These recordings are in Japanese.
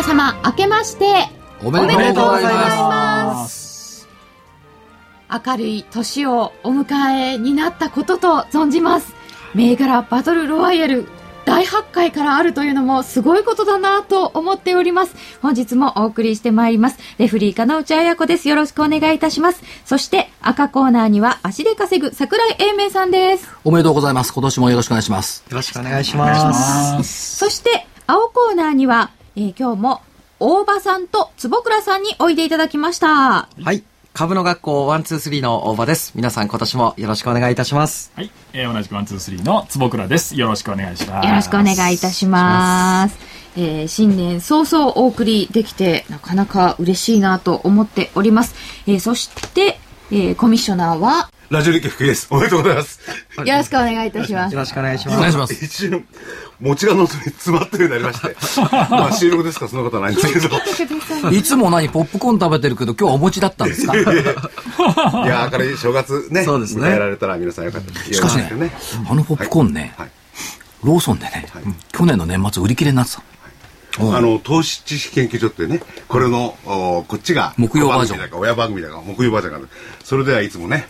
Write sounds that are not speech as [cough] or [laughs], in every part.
皆様明けましておめでとうございます明るい年をお迎えになったことと存じます銘柄バトルロワイヤル大発会からあるというのもすごいことだなと思っております。本日もお送りしてまいります。レフリー金内彩子です。よろしくお願いいたします。そして赤コーナーには足で稼ぐ桜井英明さんです。おめでとうございます。今年もよろしくお願いします。よろしくお願いします。そして青コーナーには、えー今日も大場さんと坪倉さんにおいでいただきました。はい。株の学校123の大場です。皆さん今年もよろしくお願いいたします。はい、えー同じくワンツースリーの坪倉です。よろしくお願いします。よろしくお願いいたします。えー新年早々お送りできて、なかなか嬉しいなと思っております。えーそして、えーコミッショナーは、ラジオ NIKKEI福井です。おめでとうございます。よろしくお願いいたしますよ。ろしくお願いします。お願いします。一瞬、餅が喉に詰まったようになりまして。[laughs] まあ収録ですか？らそんなことはないんですけど。[laughs] いつも何、ポップコーン食べてるけど、今日はお餅だったんですか？[laughs] いや、明るい正月ね。そうですね迎えられたら皆さんよかったです。しかしねあのポップコーンね、はいローソンでね、去年の年末売り切れになってた。あの、投資知識研究所ってね、これの、おこっちが、木曜バージョン番組だか、親番組だか、木曜バージョンがある。それではいつもね、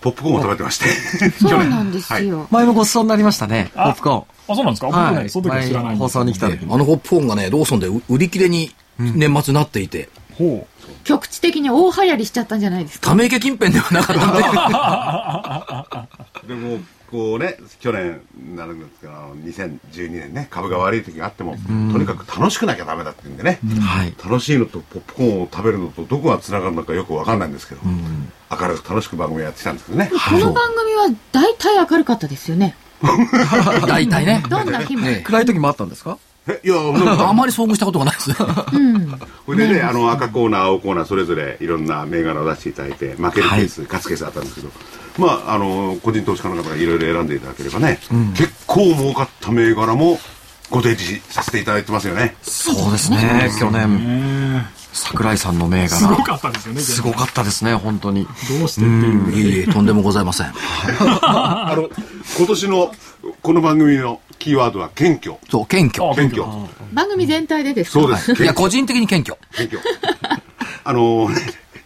ポップコーンを食べてまして。[laughs] そうなんですよ。前もごちそうになりましたね。ポップコあ、そうなんですか？ーン。僕ね、はい。その時は知らない放送に来た時あのポップコーンがね、ローソンで売り切れに年末になっていて、ほ局地的に大流行りしちゃったんじゃないですか？ため池近辺ではなかったんで、[laughs] [laughs] でも、こうね、去年になるんですけど、あの2012年ね、株が悪い時があっても、とにかく楽しくなきゃダメだって言うんでね、はい。楽しいのとポップコーンを食べるのとどこがつながるのかよくわかんないんですけど、明るく楽しく番組をやってきたんですけどね。この番組は大体明るかったですよね。[laughs] 大体ね。どんな日も。ええ暗い時もあったんですか？えいや、なんか [laughs] あまり遭遇したことがないです。これでね、あの赤コーナー、青コーナー、それぞれいろんな銘柄を出していただいて、負けるケース、勝つケースあったんですけど、まあ、あの、個人投資家の方がいろいろ選んでいただければね、結構儲かった銘柄もご提示させていただいてますよね。そうですね。去年、桜井さんの銘柄。すごかったですよね。すごかったですね、本当に。どうしてっていうい。いえいえ、とんでもございません。[laughs] あの、今年のこの番組のキーワードは謙虚。そう、謙虚。謙虚。番組全体でですか？そうです。いや、個人的に謙虚。謙虚。あの、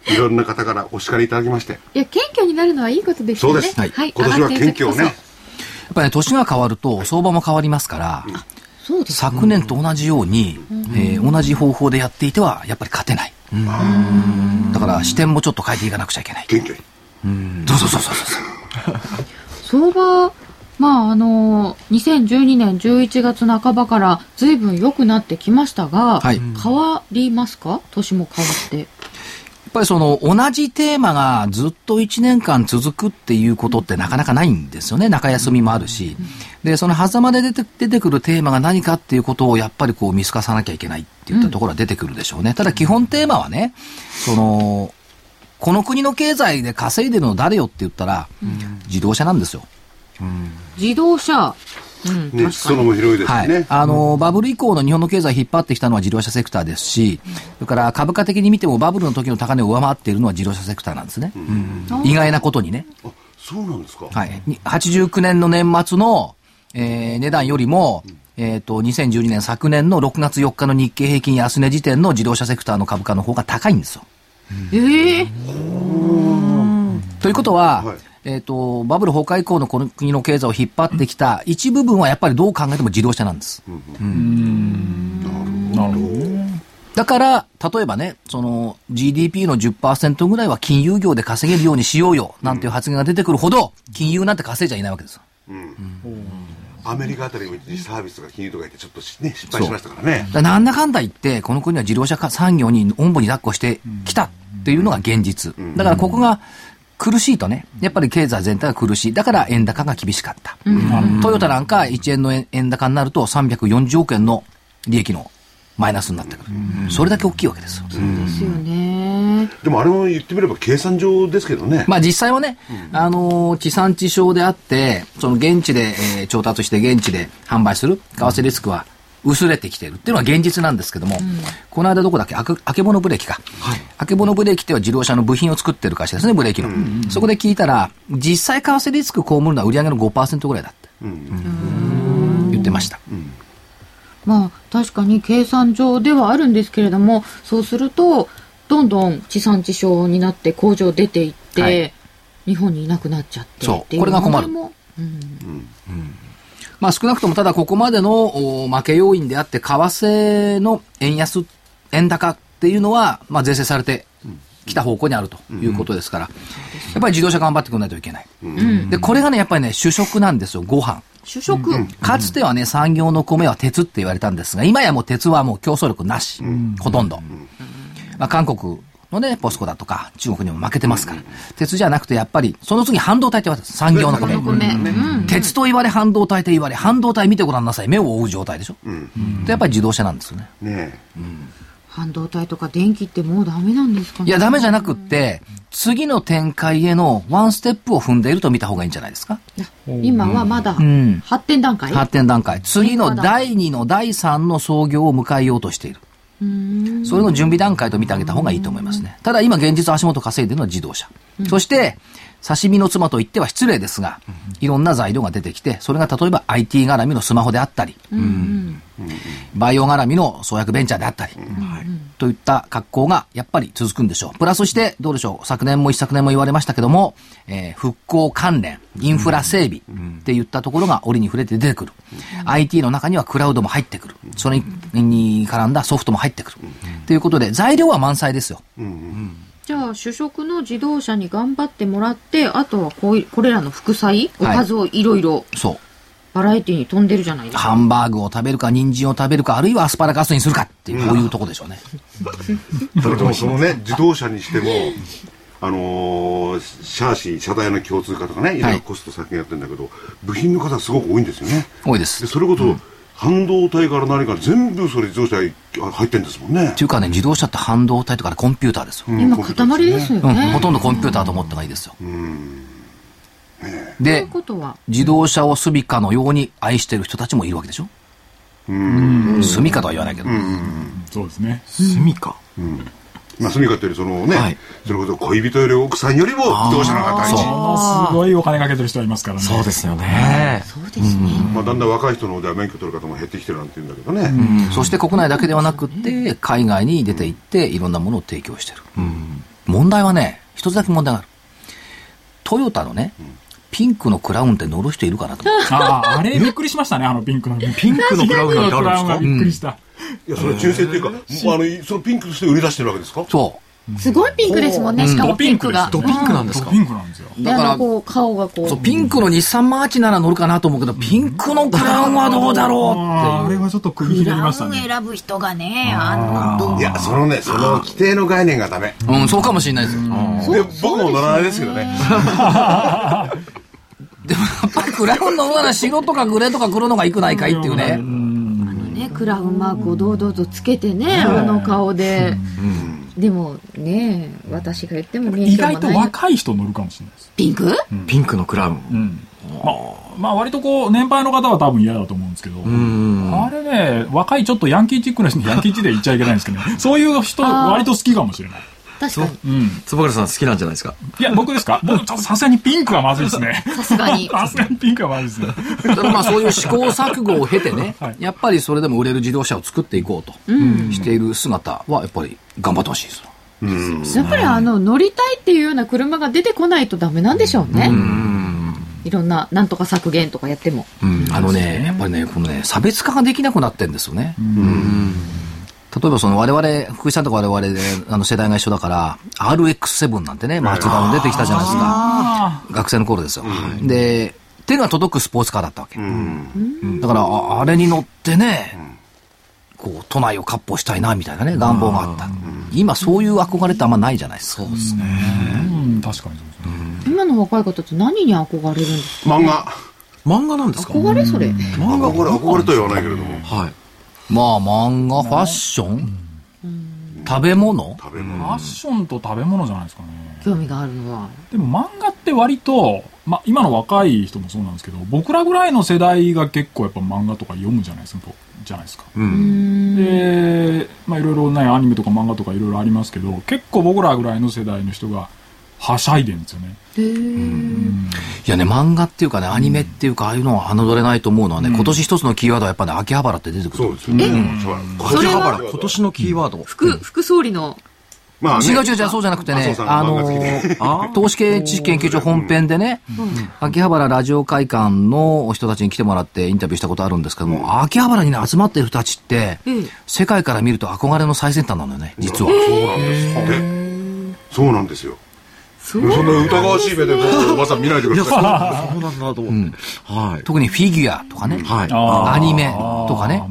いろんな方からお叱りいただきまして、いや、謙虚になるのはいいことですよね。そうですはい。今年は謙虚をねやっぱりね、年が変わると相場も変わりますから、そうです。昨年と同じように、えー同じ方法でやっていては、やっぱり勝てない。だから視点もちょっと変えていかなくちゃいけない。謙虚に。そうそうそうそうそう。相場、まあ、あの、2012年11月半ばから随分良くなってきましたが、はい変わりますか？年も変わって。やっぱりその同じテーマがずっと1年間続くっていうことってなかなかないんですよね。中休みもあるし。で、その狭間で出て出てくるテーマが何かっていうことをやっぱりこう見透かさなきゃいけないっていったところは出てくるでしょうね。ただ基本テーマはね、その、この国の経済で稼いでるの誰よって言ったら、自動車なんですよ。自動車。うん、ね、裾野も広いですはい。あの、バブル以降の日本の経済を引っ張ってきたのは自動車セクターですし、それから株価的に見てもバブルの時の高値を上回っているのは自動車セクターなんですね。意外なことにね。あ、そうなんですか？はい。に89年の年末の、えー値段よりも、えっ、と、2012年昨年の6月4日の日経平均安値時点の自動車セクターの株価の方が高いんですよ。ええということは、はいえっ、と、バブル崩壊以降のこの国の経済を引っ張ってきた一部分はやっぱりどう考えても自動車なんです。なるほどね。だから、例えばね、その GDP の10%ぐらいは金融業で稼げるようにしようよ、なんていう発言が出てくるほど、金融なんて稼いじゃいないわけですよ。アメリカあたりも一時サービスとか金融とか言ってちょっとしね、失敗しましたからねらなんだかんだ言って、この国は自動車産業におんぶに抱っこしてきたっていうのが現実。だからここが苦しいとね、やっぱり経済全体が苦しい。だから円高が厳しかった。トヨタなんか1円の円円高になると340億円の利益のマイナスになってくる。それだけ大きいわけですよ。ですよね。でもあれも言ってみれば計算上ですけどね。まあ実際はね、あのー地産地消であって、その現地で、えー調達して現地で販売する為替リスクは薄れてきているっていうのは現実なんですけども、この間どこだっけ、あけぼのブレーキか。あけぼのブレーキっては自動車の部品を作ってる会社ですね、ブレーキの。そこで聞いたら、実際為替リスク被るのは売上の5%ぐらいだって。言ってました。まあ確かに計算上ではあるんですけれどもそうするとどんどん地産地消になって工場出ていって、はい。日本にいなくなっちゃってそうっていうこれが困る。問題もうんまあ少なくともただここまでのお負け要因であって、為替の円安、円高っていうのは、まあ税制されてきた方向にあるということですから、やっぱり自動車頑張ってくれないといけない。で、これがね、やっぱりね、主食なんですよ、ご飯。主食、かつてはね、産業の米は鉄って言われたんですが、今やもう鉄はもう競争力なし。ほとんど。まあ、韓国のね、ポスコだとか、中国にも負けてますから。鉄じゃなくて、やっぱり、その次半導体って言われてる産業の米。鉄と言われ、半導体と言われ、半導体見てごらんなさい。目を覆う状態でしょ。でやっぱり自動車なんですよね。ね半導体とか電気ってもうダメなんですかねいや、ダメじゃなくって、次の展開へのワンステップを踏んでいると見た方がいいんじゃないですか。今はまだん発展段階、発展段階。次の第2の第3の創業を迎えようとしている。それの準備段階と見てあげた方がいいと思いますね。ただ今現実足元稼いでるのは自動車。そして、刺身の妻と言っては失礼ですが、いろんな材料が出てきて、それが例えば IT 絡みのスマホであったり、バイオ絡みの創薬ベンチャーであったり、といった格好がやっぱり続くんでしょう。プラスして、どうでしょう。昨年も一昨年も言われましたけども、えー復興関連、インフラ整備っていったところが折に触れて出てくる。IT の中にはクラウドも入ってくる。それに絡んだソフトも入ってくる。ということで、材料は満載ですよ。じゃあ主食の自動車に頑張ってもらってあとはこういこれらの副菜おかずをいろいろそう。バラエティに飛んでるじゃないですかハンバーグを食べるか、人参を食べるか、あるいはアスパラガスにするかっていう、こういうとこでしょうね。[laughs] それともそのね、自動車にしても、あのーシャーシー、車体の共通化とかね、いろいろコスト削減やってるんだけど、部品の方すごく多いんですよね。で、多いです。それこそ、半導体から何から全部それ自動車に入ってるんですもんねって。いうかね、自動車って半導体とかねコンピューターですよ。今塊ですようん、ね、ほとんどコンピューターと思った方がいいですよ。うで、ことは自動車を住処のように愛してる人たちもいるわけでしょ？住処とは言わないけど。そうですね。住みか。まあ、住みかっていうよりそのね、はいそれこそ恋人より奥さんよりも自動車の方が大事。すごいお金かけてる人はいますからね。そうですよね。そうですね、まあ、だんだん若い人の方では免許取る方も減ってきてるなんて言うんだけどね。そして国内だけではなくって、海外に出て行って、いろんなものを提供してる。問題はね、一つだけ問題がある。トヨタのね、ピンクのクラウンって乗る人いるかなと思って。[laughs] ああ、あれびっくりしましたね、あのピンクの。[laughs] ピンクのクラウンなんてあるんですか？がびっくりした。いや、それ中性っていうか、あの、そのピンクとして売り出してるわけですか？そすごいピンクですもんね、しかもドピンクがドピンクなんですか？ピンクなんですよ。う。だから、であのこう顔がこうそう、ピンクの日産マーチなら乗るかなと思うけど、ピンクのクラウンはどうだろうあーあれはちょっと首ひねりましたね。選ぶ人がね、あの、いや、そのね、その規定の概念がダメ。って。うん、そうかもしれないですよ。で、僕も乗らないですけどね。[laughs] でもやっぱりクラウン乗るなら白とかグレーとか黒のがいくないかいっていうね。ねクラウンマークを堂々とつけてね、あの顔で、でもね私が言っても免意外と若い人乗るかもしれないです。ピンク？ピンクのクラウン。うん。まあ、まあ割とこう、年配の方は多分嫌だと思うんですけど、あれね、若いちょっとヤンキーチックな人、ヤンキーチックで言っちゃいけないんですけどね、そういう人割と好きかもしれない。確かに。う？ん。坪倉さん好きなんじゃないですか？いや、僕ですか？僕、ちょっとさすがにピンクはまずいですね。さすがに。[laughs] さすがにピンクはまずいですね。た [laughs] だまあそういう試行錯誤を経てね、[laughs] はい。やっぱりそれでも売れる自動車を作っていこうとしている姿はやっぱり頑張ってほしいです。よ。やっぱりあの乗りたいっていうような車が出てこないとダメなんでしょうね。いろんななんとか削減とかやっても。あのね、やっぱりね、このね、差別化ができなくなってるんですよね。例えばその我々、福井さんとか我々で、あの世代が一緒だから、RX7 なんてね、マーチ版出てきたじゃないですか。学生の頃ですよ。で、手が届くスポーツカーだったわけ。だから、ああれに乗ってね、こう、都内を割烹したいな、みたいなね、願望があった。今そういう憧れってあんまないじゃないですか。そうですね。うん、確かにそうですね。今の若い方って何に憧れるんですか？漫画。漫画なんですか？憧れそれ漫画憧れ、憧れとは言わないけれども。はい。まあ漫画、ファッション、食べ物？食べ物ファッションと食べ物じゃないですかね。興味があるのは。でも漫画って割と、まあ、今の若い人もそうなんですけど、僕らぐらいの世代が結構やっぱ漫画とか読むじゃないですか。じゃないですか。で、まあいろいろね、アニメとか漫画とかいろいろありますけど、結構僕らぐらいの世代の人がはしゃいでるんですよね。いやね、漫画っていうかね、アニメっていうか、ああいうのは侮れないと思うのはね、今年一つのキーワードはやっぱね、秋葉原って出てくる。そうですよね。そうそれは？秋葉原、今年のキーワード。副、副総理の。まあね違う違う違う、そうじゃなくてねあの投資系知識研究所本編でね、秋葉原ラジオ会館の人たちに来てもらってインタビューしたことあるんですけども、秋葉原にね、集まってる人たちって、世界から見ると憧れの最先端なのよね、実は。そうなんですね。そうなんですよ。そんな疑わしい目で僕おばさん見ないでください。そうなんだと思って。はい。特にフィギュアとかね、はい。アニメとかね、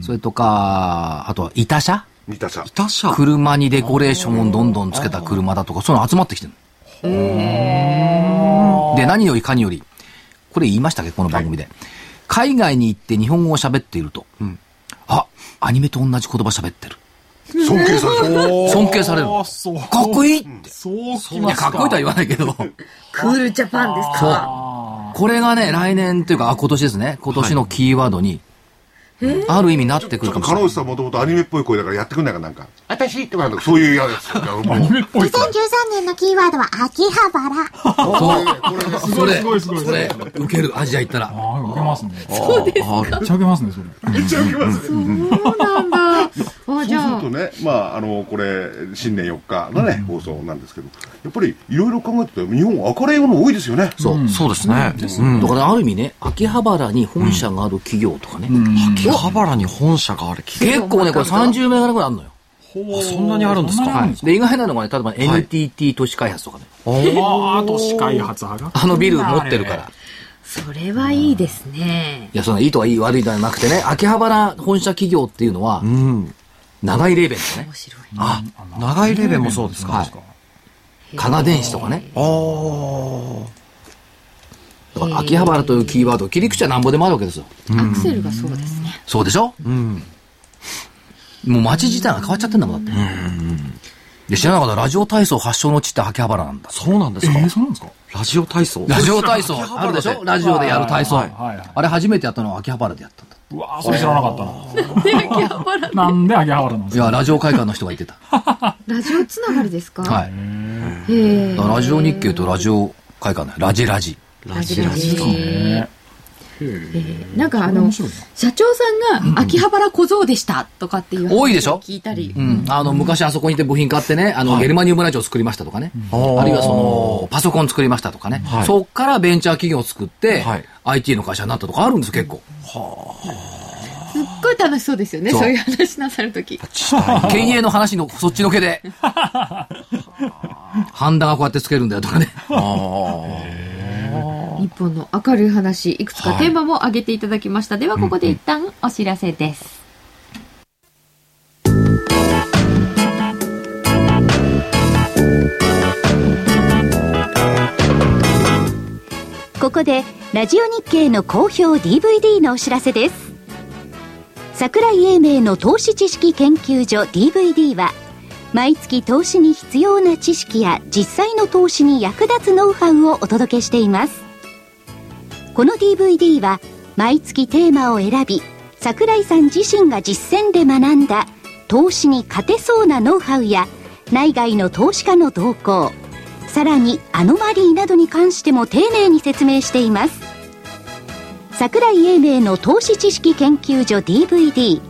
それとか、あとは板車見たさ。他社。車にデコレーションをどんどんつけた車だとか、そういうの集まってきてるの。で、何よりかにより、これ言いましたっけ、この番組で。海外に行って日本語を喋っていると、あ、アニメと同じ言葉喋ってる。尊敬される。尊敬される。あそう。かっこいいって。そうきいや、ますかっこいいとは言わないけど、クールジャパンですか？これがね、来年というか、あ、今年ですね。今年のキーワードに、ある意味なってくるかもしれない。カノウさんもともとアニメっぽい声だからやってくんないかなんか。私ってなんかそういう嫌ですよ。もうアニメっぽいから。2013年のキーワードは秋葉原。そう。それ、すごいすごいすごいそれ、受ける、アジア行ったら。ああ、受けますね。そうですか。めっちゃ受けますね、それ。そうなんだ。あ、そうすると。ね、まあ、あの、これ、新年4日のね、放送なんですけど、やっぱりいろいろ考えてて、日本明るいもの多いですよね。そう。そうですね。だからある意味ね、秋葉原に本社がある企業とかね、秋葉原に本社がある企業。結構ね、これ30銘柄ぐらいあるのよ。あそんなにあるんですか？そんなにあるんで意外なのがね、例えば NTT 都市開発とかね、ああ、都市開発派が？あのビル持ってるから。それはいいですね。いや、そのいいとはいい悪いではなくてね、秋葉原本社企業っていうのはう、ん。長いレーベンとかね、面白い。あ、長いレベルもそうですか？はい加賀電子とかね、ああ。秋葉原というキーワード、切り口はなんぼでもあるわけですよ。アクセルがそうですね。そうでしょ？うん。もう街自体が変わっちゃってんだもん、だって。で、知らなかったラジオ体操発祥の地って秋葉原なんだ。そうなんですか？えー、そうなんですか？ラジオ体操？ラジオ体操あるでしょ？ラジオでやる体操。はいはいはいあれ初めてやったのは秋葉原でやったんだ。うわーそれ知らなかったな。なんで秋葉原？なんですか？いや、ラジオ会館の人が言ってた。[laughs] ラジオつながりですか？はい。ラジオ日経とラジオ会館だよ。ラジラジ。ラジラジと。ねなんかあの、社長さんが秋葉原小僧でしたとかっていう話を多いでしょ？聞いたり。うん。あの、昔あそこにいて部品買ってね、あの、ゲルマニウムラジオ作りましたとかね。ーあるいはその、パソコン作りましたとかね。はいそっからベンチャー企業を作ってはい、IT の会社になったとかあるんですよ、結構。すっごい楽しそうですよね、そうそういう話なさるとき。経営の話のそっちのけで。ハンダがこうやってつけるんだよとかね。日本の明るい話、いくつかテーマも挙げていただきました。では、ここで一旦お知らせです。ここでラジオ日経の好評 DVD のお知らせです桜井英明の投資知識研究所 DVD は毎月投資に必要な知識や実際の投資に役立つノウハウをお届けしていますこの DVD は毎月テーマを選び桜井さん自身が実践で学んだ投資に勝てそうなノウハウや内外の投資家の動向さらにアノマリーなどに関しても丁寧に説明しています。桜井英明の投資知識研究所 DVD1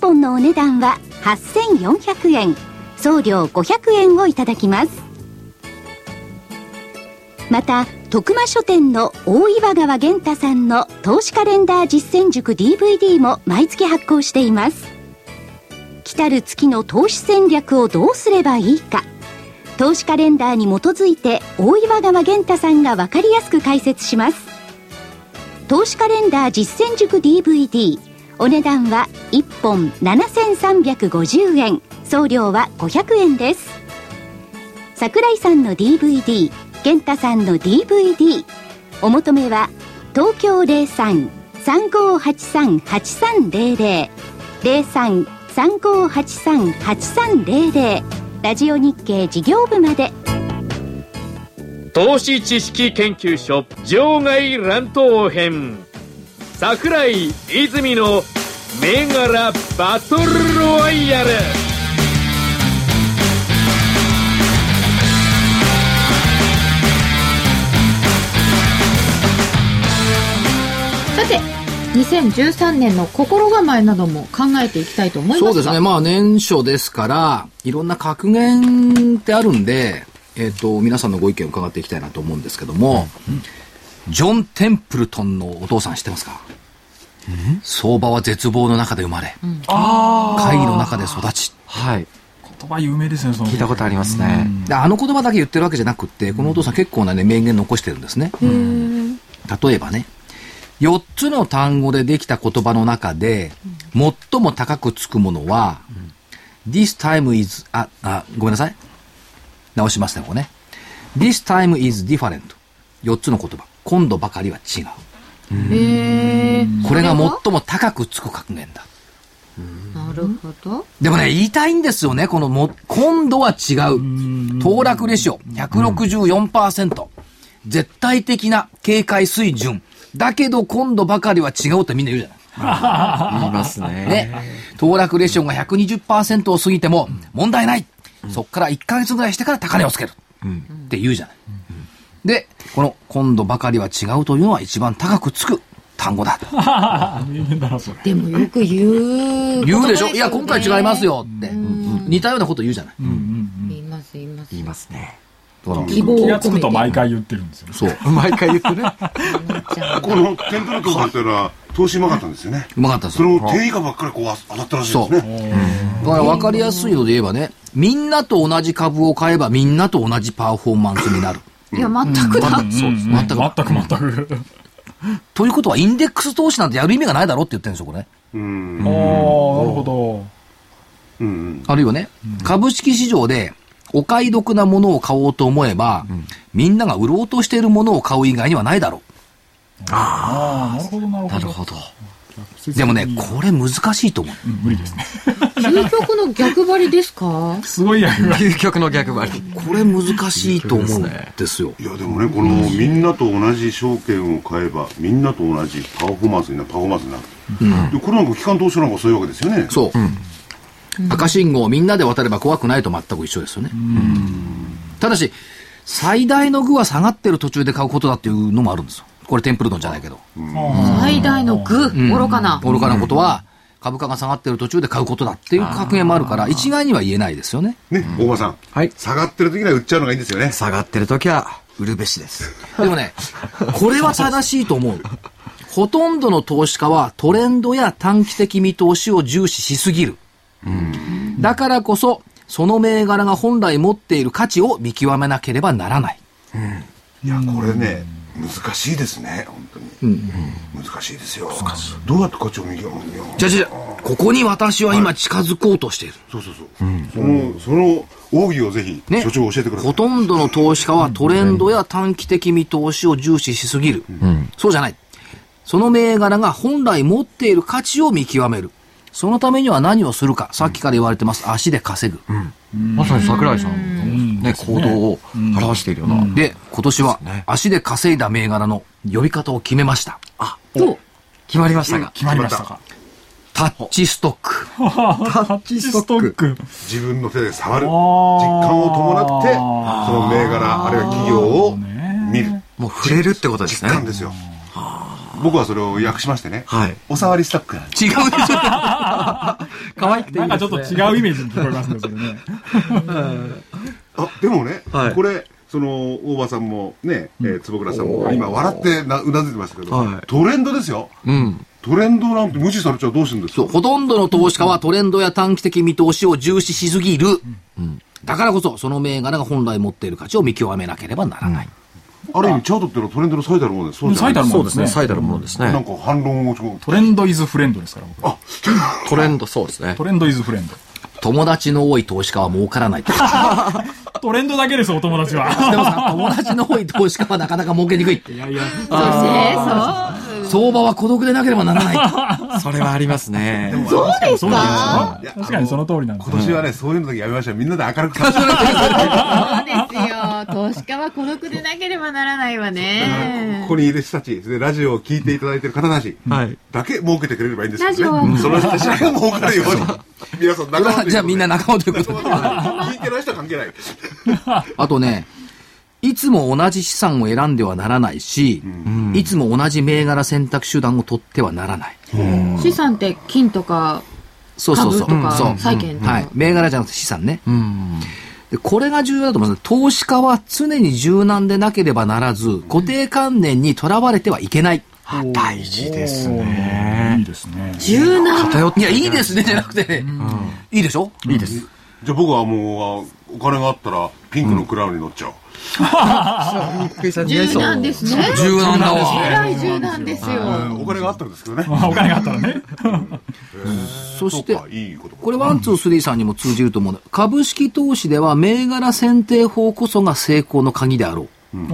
本のお値段は8400円送料500円をいただきます。また徳間書店の大岩川源太さんの投資カレンダー実践塾 DVD も毎月発行しています。来たる月の投資戦略をどうすればいいか。投資カレンダーに基づいて大岩川源太さんが分かりやすく解説します。投資カレンダー実践塾 DVD お値段は1本7350円。送料は500円です。桜井さんの DVD 源太さんの DVD お求めは東京03-3583-8300 03-3583-8300ラジオ日経事業部まで。投資知識研究所場外乱闘編。桜井泉の銘柄バトルロワイヤル。2013年の心構えなども考えていきたいと思いますがそうですね。まあ年初ですから、いろんな格言ってあるんで、えっ、と、皆さんのご意見を伺っていきたいなと思うんですけども、ジョン・テンプルトンのお父さん知ってますか？相場は絶望の中で生まれ、会議の中で育ち、はい。言葉有名ですね、その。聞いたことありますね。であの言葉だけ言ってるわけじゃなくって、このお父さん結構なね、名言残してるんですね。例えばね、4つの単語でできた言葉の中で、最も高くつくものは、this time is, あ、あ、ごめんなさい。直しますね、ここね。this time is different. 4つの言葉。今度ばかりは違う。これが最も高くつく格言だ。なるほど。でもね、言いたいんですよね。このも、今度は違う。騰落レシオ、164%。絶対的な警戒水準。だけど今度ばかりは違うってみんな言うじゃない。言いますね。ね。騰落レシオが120%を過ぎても問題ない。そっから1ヶ月ぐらいしてから高値をつける。って言うじゃない。で、この今度ばかりは違うというのは一番高くつく単語だ。名言だな、それ。でもよく言う、言うでしょいや、今回違います。よって。似たようなこと言うじゃない。言います、言います。言いますね。希望気がつくと毎回言ってるんですよね。そう。[laughs] 毎回言ってね。[laughs] このテンプルトンさんっていうのは投資うまかったんですよねうまかったですそよ。の定位価ばっかりこう当たったらしいですねだから分かりやすいので言えばね、みんなと同じ株を買えばみんなと同じパフォーマンスになる。いや、全くだ。そうですね。全く全く全く。ということは、インデックス投資なんてやる意味がないだろって言ってるんですよ、これ。うんああ、なるほど。うんうんあるいはね、株式市場でお買い得なものを買おうと思えば、みんなが売ろうとしているものを買う以外にはないだろああ、なるほど、なるほど。なるほど。う。でもね、これ難しいと思う。うん無理ですね。究極の逆張りですか？すごいやる。究極の逆張り。これ難しいと思うんですよ。いやでもねこのみんなと同じ証券を買えばみんなと同じパフォーマンスになるパフォーマンスになる、でこれなんか機関投資なんかそういうわけですよねそう。赤信号をみんなで渡れば怖くないと全く一緒ですよね。ただし、最大の具は下がってる途中で買うことだっていうのもあるんですよ。これテンプルトンじゃないけど。最大の具、愚かな。愚かなことは、株価が下がってる途中で買うことだっていう格言もあるから、一概には言えないですよね。ね大場さん、はい下がってる時には売っちゃうのがいいんですよね下がってる時は、売るべしです。でもね、これは正しいと思う。ほとんどの投資家はトレンドや短期的見通しを重視しすぎる。だからこそ、その銘柄が本来持っている価値を見極めなければならない。いやこれね難しいですね本当に、難しいですよ。どうやって価値を見極めるの？じゃあじゃあここに私は今近づこうとしている。そうそうそう、そのその奥義をぜひ、ね。所長教えてください。ほとんどの投資家はトレンドや短期的見通しを重視しすぎる。そうじゃない。その銘柄が本来持っている価値を見極める。そのためには何をするか。さっきから言われてます。足で稼ぐ。まさに桜井さんのね、行動を表しているような。で、今年はね足で稼いだ銘柄の呼び方を決めました。と、決まりましたが。決まりましたか？タッチストック。タッチストック。自分の手で触る実感を伴ってその銘柄あるいは企業を見るもう触れるってことですね実。感ですよ僕はそれを訳しましてね、はい。お触りストックなんです違うでしょ可愛くていないんかですね。ちょっと違うイメージに聞こえますね、それね。あでもね、はいこれその大場さんもね、えー坪倉さんも今笑ってなうなずいてましたけど、はいトレンドですようん。トレンドなんて無視されちゃうどうするんですか？そう、ほとんどの投資家はトレンドや短期的見通しを重視しすぎる。だからこそ、その銘柄が本来持っている価値を見極めなければならない。ある意味チャートっていうのはトレンドの最たるものですそうじゃない？最たるもそうですね。のですね。最たるものですね。なんか反論をトレンドイズフレンドですから、僕はトレンド、そうですねト。レンドイズフレンド。友達の多い投資家は儲からない。で [laughs] もトレンドだけです、お友達は。さ、友達の多い投資家はなかなか儲けにくい。いやいや、そして、そう。相場は孤独でなければならない。[laughs] それはありますね。そうですそうかなんですよ確かにその通りなんです今年はね、そういうのだけやめましょう。みんなで明るく楽しそうですよ。投資家は孤独でなければならないわねこ。こにいる人たち、でラジオを聞いていただいている方たちはい。だけ儲けてくれればいいんですけラジオどね。その人たちが儲かるように。皆さん仲間 [laughs] じゃあみんな仲間ということで。聞いてない人は関係ない。[laughs] あとね、いつも同じ資産を選んではならないし、いつも同じ銘柄選択手段を取ってはならない。資産って金とかそうそうそう。株とかそう。債券とか。はい。銘柄じゃなくて資産ね。うん。でこれが重要だと思います。投資家は常に柔軟でなければならず、固定観念にとらわれてはいけない。大事ですいね。いですね。柔軟。偏っていや、いいですね、じゃなくてね。いいでしょ？いいです。じゃあ僕はもう、お金があったら、ピンクのクラウンに乗っちゃう。[laughs] 柔。軟ですね。柔軟だわ。柔軟ですよ。お金があったんですけどね。ま [laughs] あお金があったらね。[laughs] そしてこれワン、ツー、スリーさんにも通じると思うの。株式投資では銘柄選定法こそが成功の鍵であろう。うん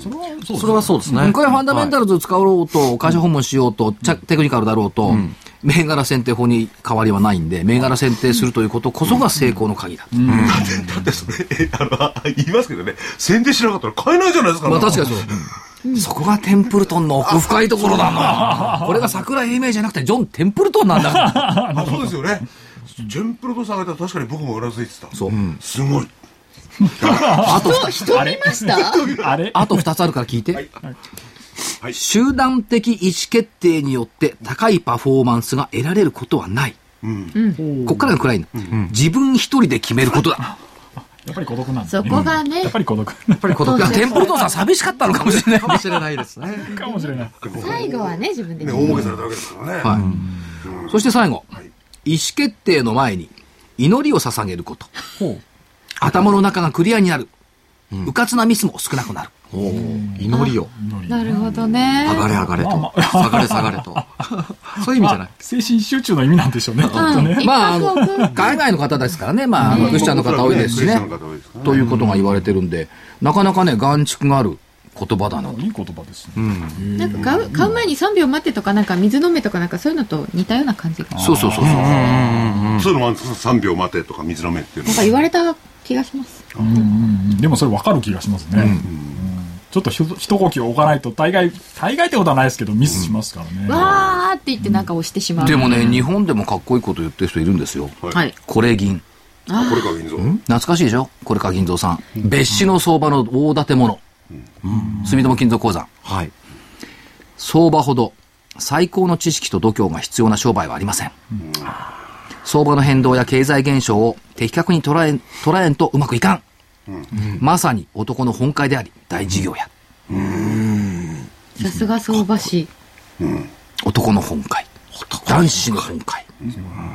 それはそうですねそれはそうですね。これはファンダメンタルズ使おうと、会社訪問しようと、チャテクニカルだろうと、銘柄選定法に変わりはないんで、銘柄選定するということこそが成功の鍵だ。だってそれ、えあの、言いますけどね、選定しなかったら買えないじゃないですか。まあ確かにそう。そこがテンプルトンの奥深いところなの。これが桜井英明じゃなくてジョン・テンプルトンなんだから。[laughs] あそうですよね。ジェンプロと下げたら確かに僕もうなずいてた。そう。すごい。あと、人見ました？あれ？あと二つあるから聞いて。はい集団的意思決定によって高いパフォーマンスが得られることはない。こっからが暗いの。自分一人で決めることだ。やっぱり孤独なんですそね。こがねやっぱり孤独。やっぱり孤独いや、テンプルトンさん寂しかったのかもしれない。かもしれないですね。かもしれない。最後はね、自分でね、決める大儲けされたわけですからね。はい。そして最後、意思決定の前に祈りを捧げること。頭の中がクリアになる。うかつなミスも少なくなる。祈りを。なるほどね。上がれ上がれとまあ。下がれ下がれと。[laughs] そういう意味じゃない。精神集中の意味なんでしょうね、ね。まあ、海外の方ですからね、まあ、クリスチャンの方多いですしね。ということが言われてるんで、なかなかね、眼蓄がある言葉だなと。いい言葉ですね。なんか買う買う前に3秒待ってとか、なんか水飲めとか、なんかそういうのと似たような感じが。そうそうそうそう。そういうのもあるんですか3秒待てとか水飲めっていうのなんか言われた気がします。うんうんうんでもそれ分かる気がしますね。うんちょっとひと一呼吸置かないと、大概、大概ってことはないですけど、ミスしますからね。わーって言ってなんか押してしまう。でもね、日本でもかっこいいこと言ってる人いるんですよ。はい。これ銀。あこれか銀蔵。懐かしいでしょ？これか銀蔵さん。別紙の相場の大建て物。住友金属鉱山。はい。相場ほど最高の知識と度胸が必要な商売はありません。相場の変動や経済現象を的確に捉え、捉えんとうまくいかん。まさに男の本会であり、大事業や。さすが相場師。男の本会。男子の本会。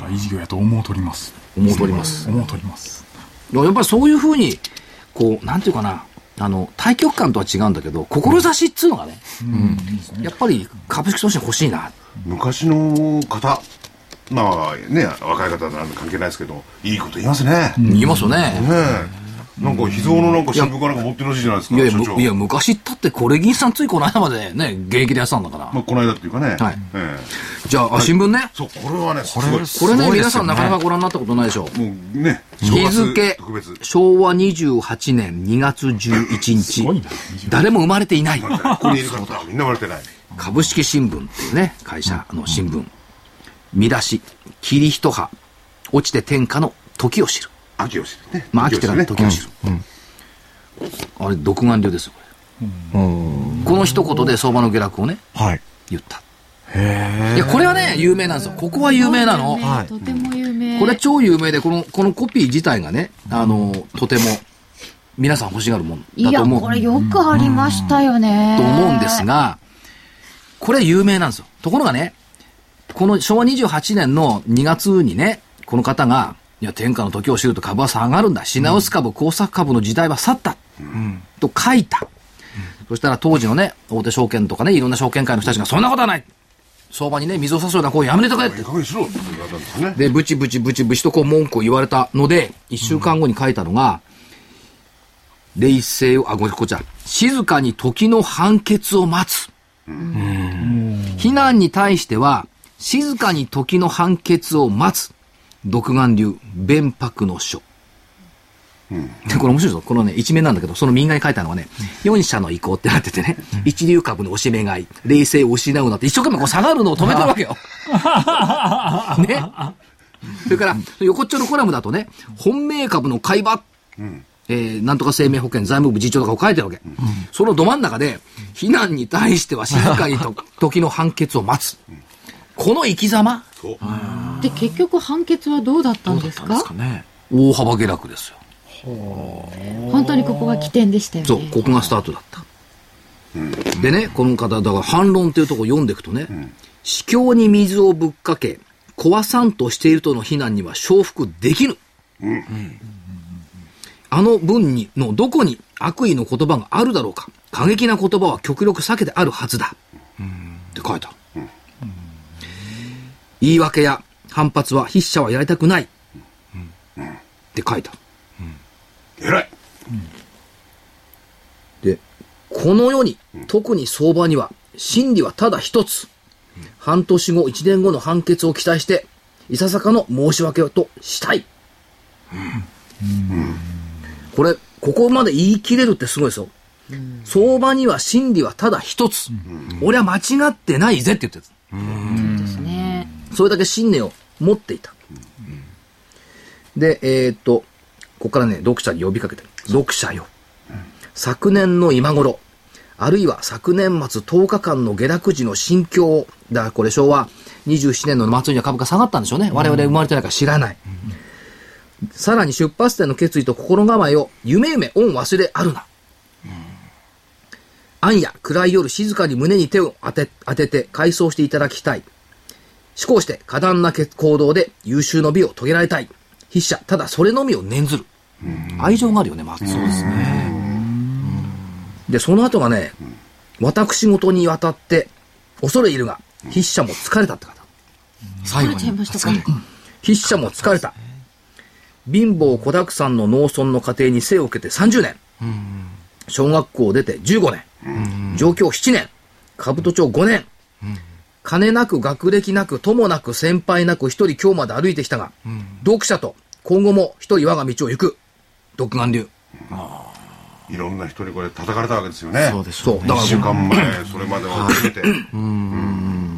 大事業やと思うとります。思うとります。思うとります。やっぱりそういうふうに、こう、なんていうかな、あの、対極感とは違うんだけど、志っつうのがね、やっぱり株式投資に欲しいな。昔の方、まあね、若い方なんで関係ないですけど、いいこと言いますね。ね言いますよね。え。なんか秘蔵のなんか新聞かなんか持ってるらしいじゃないですか、いやいや、所長むいや昔ったってこれ銀さんついこの間までね、現役でやってたんだから。まあ、この間っていうかね。はいええじゃあ、あ新聞ね。そう、これはね、すごい。これね、ね皆さんなかなかご覧になったことないでしょ。もうね、日付特別。、昭和28年2月11日。すごいな。誰も生まれていない。ここにいる方はみんな割れてない。株式新聞っていうね、会社の新聞。見出し、霧一葉、落ちて天下の時を知る。秋吉ね。まあ、秋ってから時をね知る。あれ、独眼流ですよ、これ。この一言で相場の下落をね、はい。言った。へいや、これはね、有名なんですよ。ここは有名なの。はいとても有名。これ超有名で、この、このコピー自体がね、あの、とても、皆さん欲しがるもんいや、だと思う。これよくありましたよね。と思うんですが、これ有名なんですよ。ところがね、この昭和28年の2月にね、この方が、いや、天下の時を知ると株は下がるんだ。品薄株、工作株の時代は去った。と書いた。そしたら当時のね、大手証券とかね、いろんな証券会の人たちが、そんなことはない相場にね、水を差すような行為やめてくれってでブチブチブチブチとこう文句を言われたので、一週間後に書いたのが、冷静を、あ、ごめん、こっちは、静かに時の判決を待つ。非難に対しては、静かに時の判決を待つ。独眼流、弁白の書。で、これ面白いぞ。このね、一面なんだけど、その右側に書いたのはね、4社の意向ってなっててね、一流株のおしめ買い、冷静を失うなって、一生懸命こう下がるのを止めてるわけよ。[laughs] ね。それから、横っちょのコラムだとね、本命株の買い場、えーなんとか生命保険財務部次長とかを書いてるわけ。そのど真ん中で、非難に対しては静かにと [laughs] 時の判決を待つ。この生き様？で、結局判決はどうだったんですか？ですかね。大幅下落ですよ。本当にここが起点でしたよね。そう、ここがスタートだった。でね、この方、だから反論っていうところを読んでいくとね、司教に水をぶっかけ、壊さんとしているとの非難には承服できぬ。あの文にのどこに悪意の言葉があるだろうか。過激な言葉は極力避けてあるはずだ。って書いてある。言い訳や反発は筆者はやりたくない。って書いてある。偉い。で、この世に、特に相場には、真理はただ一つ。半年後、一年後の判決を期待して、いささかの申し訳をとしたい。これ、ここまで言い切れるってすごいですよ。相場には真理はただ一つ。俺は間違ってないぜって言ってる。そうですね。それだけ信念を持っていた。で、えーっと、ここからね、読者に呼びかけてる。読者よ。昨年の今頃、あるいは昨年末10日間の下落時の心境を、だからこれ昭和27年の末には株価下がったんでしょうね。我々生まれてないから知らない。さらに出発点の決意と心構えを、夢夢恩忘れあるな。暗夜、暗い夜、静かに胸に手を当て、当てて回想していただきたい。思考して過断な行動で優秀の美を遂げられたい。筆者、ただそれのみを念ずる。愛情があるよね、まず。そうですね。で、その後がね、私事にわたって、恐れ入るが、筆者も疲れたって方。最後に。ましたか？筆者も疲れた。貧乏子沢山の農村の家庭に生を受けて30年。小学校を出て15年。上京7年。兜町5年。金なく学歴なく友なく先輩なく一人今日まで歩いてきたが、読者と今後も一人我が道を行く。独眼流。いろんな人にこれ叩かれたわけですよね。そうですそう。だから一週間前、それまでを含めて。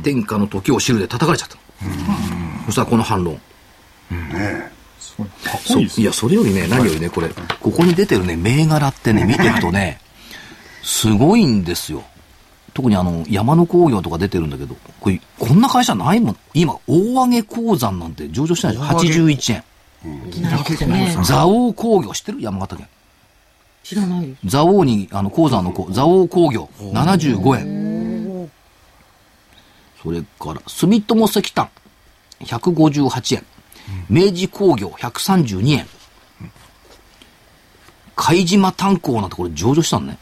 天下の時を知るで叩かれちゃった。そしたらこの反論。ねすごいかっこそいいうですね。いや、それよりね、何よりね、これ、ここに出てるね、銘柄ってね、見ていくとね、[laughs] すごいんですよ。特にあの、山の工業とか出てるんだけど、これ、こんな会社ないもん。今、大上げ鉱山なんて上場してないでしょ ?81 円。蔵王工業知ってる？山形県。知らない。蔵王に、あの、鉱山の鉱、蔵王工業、75円。それから、住友石炭、158円。明治工業、132円。貝島炭鉱なんてこれ上場したのね。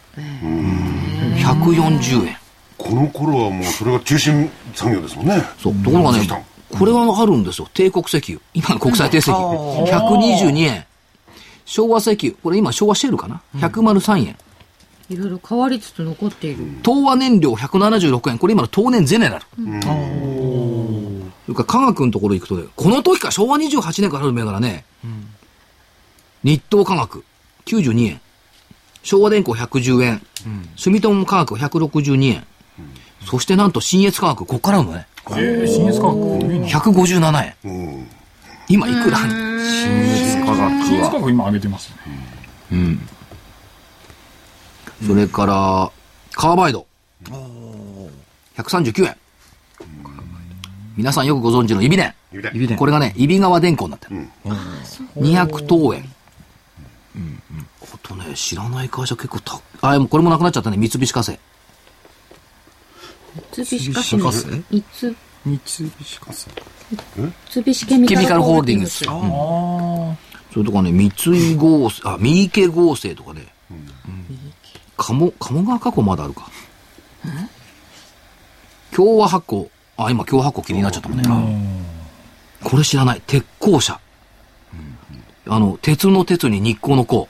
140円。この頃はもうそれが中心産業ですもんね。そう。ところがねこれはあるんですよ。帝国石油。今の国際帝石油。122円。昭和石油。これ今昭和シェルかな ?103 円。いろいろ変わりつつ残っている。東和燃料176円。これ今の東燃ゼネラル。それから科学のところ行くとね、この時か昭和28年からある銘柄ね、日東科学92円。昭和電工110円。住友科学162円。そしてなんと新越科学、こっからあるのね。えー、新越科学いいな。157円。うん。今いくら？新越科新越学は。科学今上げてますよね。それから、カーバイド。139円。皆さんよくご存知のイビネ指で。ン。これがね、揖斐川電工になってる。200等円。あとね、知らない会社結構た、あ、でもこれもなくなっちゃったね。三菱化成。三菱化成？の三菱化いつ三菱化成。三菱ケミケミカルホールディングスルディングス。あそれとかね、三井合成、あ、三池合成とかね。鴨、鴨川加工まだあるか。共和発酵。あ、今共和発酵気になっちゃったもんね。これ知らない。鉄鋼車。あの、鉄の鉄に日光の鋼。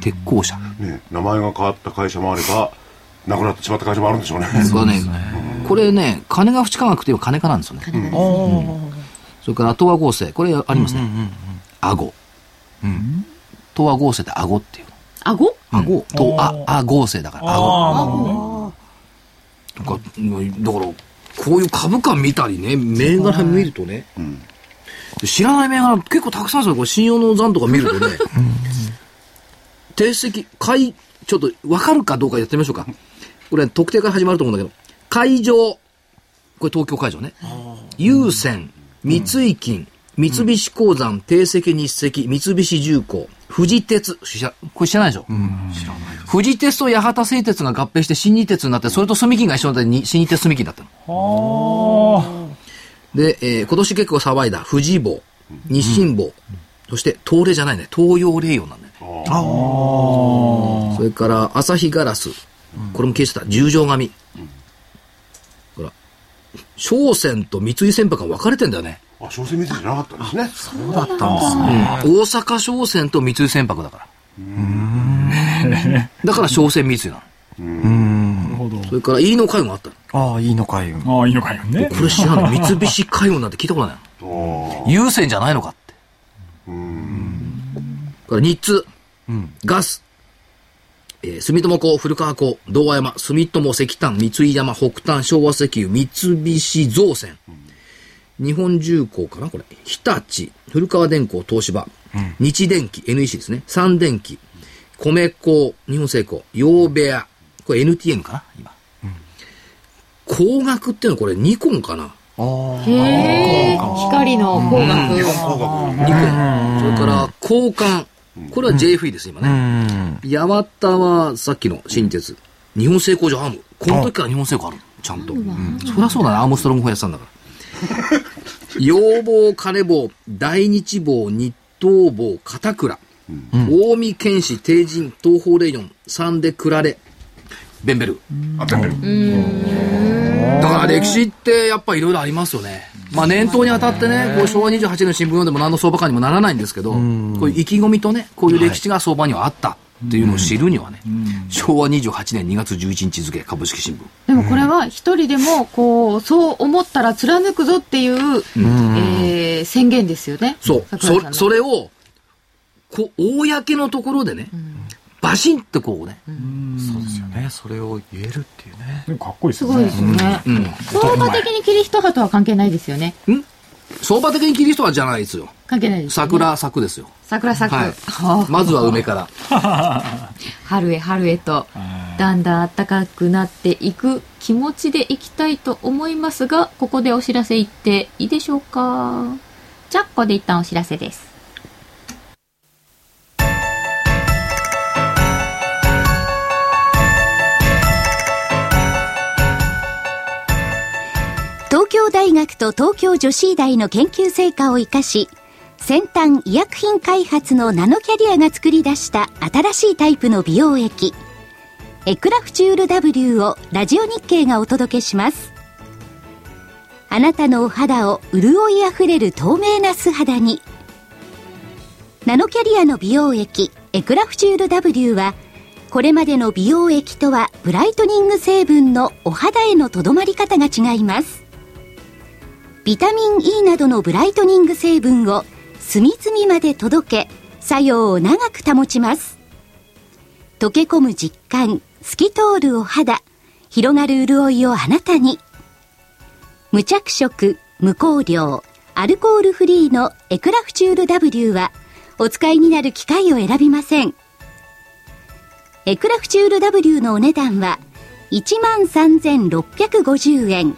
鉄鋼車。ね、名前が変わった会社もあれば、なくなってしまった会社もあるんでしょうね。これはね、これね、金が淵科学っていう金科なんですよね。それから、東和合成。これありますね。顎。東和合成って顎っていう。顎顎と、あ、あ、合成だから、顎。ああ、なるほどね。なんか、だから、こういう株価見たりね、銘柄見るとね、知らない銘柄結構たくさんあるんですよ。これ信用の残とか見るとね、定石、買い、ちょっと分かるかどうかやってみましょうか。これ特定から始まると思うんだけど、海上、これ東京海上ね、優先、三井金、三菱鉱山、定石日石、三菱重工、富士鉄、知らこれ知らないでしょ、富士鉄と八幡製鉄が合併して新日鉄になって、それと住金が一緒になってに新日鉄住金だったの。あで、えー今年結構騒いだ富士棒、日清棒、そして東レじゃないね、東洋霊洋なんだよ。それから朝日ガラス、これも消してた、十条紙。ほら、商船と三井船舶が分かれてんだよね。あ、小説見てじゃなかったんですね。そうだったんですね。大阪商船と三井船舶だから。だから商船三井なの。あ、なるほど。それから飯野海運があったの？ああ、いいのかい。ああ、いいのかよね。これ知らない。三菱海運なんて聞いたことないの。[laughs] 優先じゃないのかって。から日通、ガス、えー住友港、古川港、道和山、住友石炭、三井山、北炭、昭和石油、三菱造船、日本重工かなこれ。日立、古川電工、東芝、日電機、NEC ですね。三電機、米工、日本製鋼、洋部屋、これ NTN かな今。工学っていうのはこれニコンかなへえ。光の工学。ニコン。それから、交換。これは JFE です、今ね。八幡はさっきの新鉄。日本製鋼所アーム。この時から日本製鋼ある。ちゃんと。そりゃそうだね。アームストロング法やってたんだから。要望、金棒、大日棒、日東棒、片倉。近江剣士、帝人、東方レイヨン、サンデクラレ、ベンベル。あ、ベンベル。だから歴史ってやっぱいろいろありますよね。まあ念頭に当たってね、こう昭和28年の新聞読んでも何の相場感にもならないんですけど、こういう意気込みとね、こういう歴史が相場にはあったっていうのを知るにはね、昭和28年2月11日付株式新聞。でもこれは一人でも、こう、そう思ったら貫くぞっていう、えー宣言ですよね。そう。そそれを、こう、公のところでね、バシンってこうね、そうですよね。それを言えるっていうね。かっこいいですよね。すごいですよね。うん。相場的にキリスト派とは関係ないですよね。相場的にキリストはじゃないですよ。関係ないです。桜咲くですよ。桜咲く。まずは梅から。[laughs] 春へ春へと、だんだん暖かくなっていく気持ちでいきたいと思いますが、ここでお知らせ言っていいでしょうか？じゃあ、ここで一旦お知らせです。京大学と東京女子医大の研究成果を生かし、先端医薬品開発のナノキャリアが作り出した新しいタイプの美容液、エクラフチュール W をラジオ日経がお届けします。あなたのお肌を潤いあふれる透明な素肌に。ナノキャリアの美容液、エクラフチュール W は、これまでの美容液とはブライトニング成分のお肌へのとどまり方が違います。ビタミン E などのブライトニング成分を隅々まで届け、作用を長く保ちます。溶け込む実感、透き通るお肌、広がる潤いをあなたに。無着色、無香料、アルコールフリーのエクラフチュール W は、お使いになる機会を選びません。エクラフチュール W のお値段は、13,650円。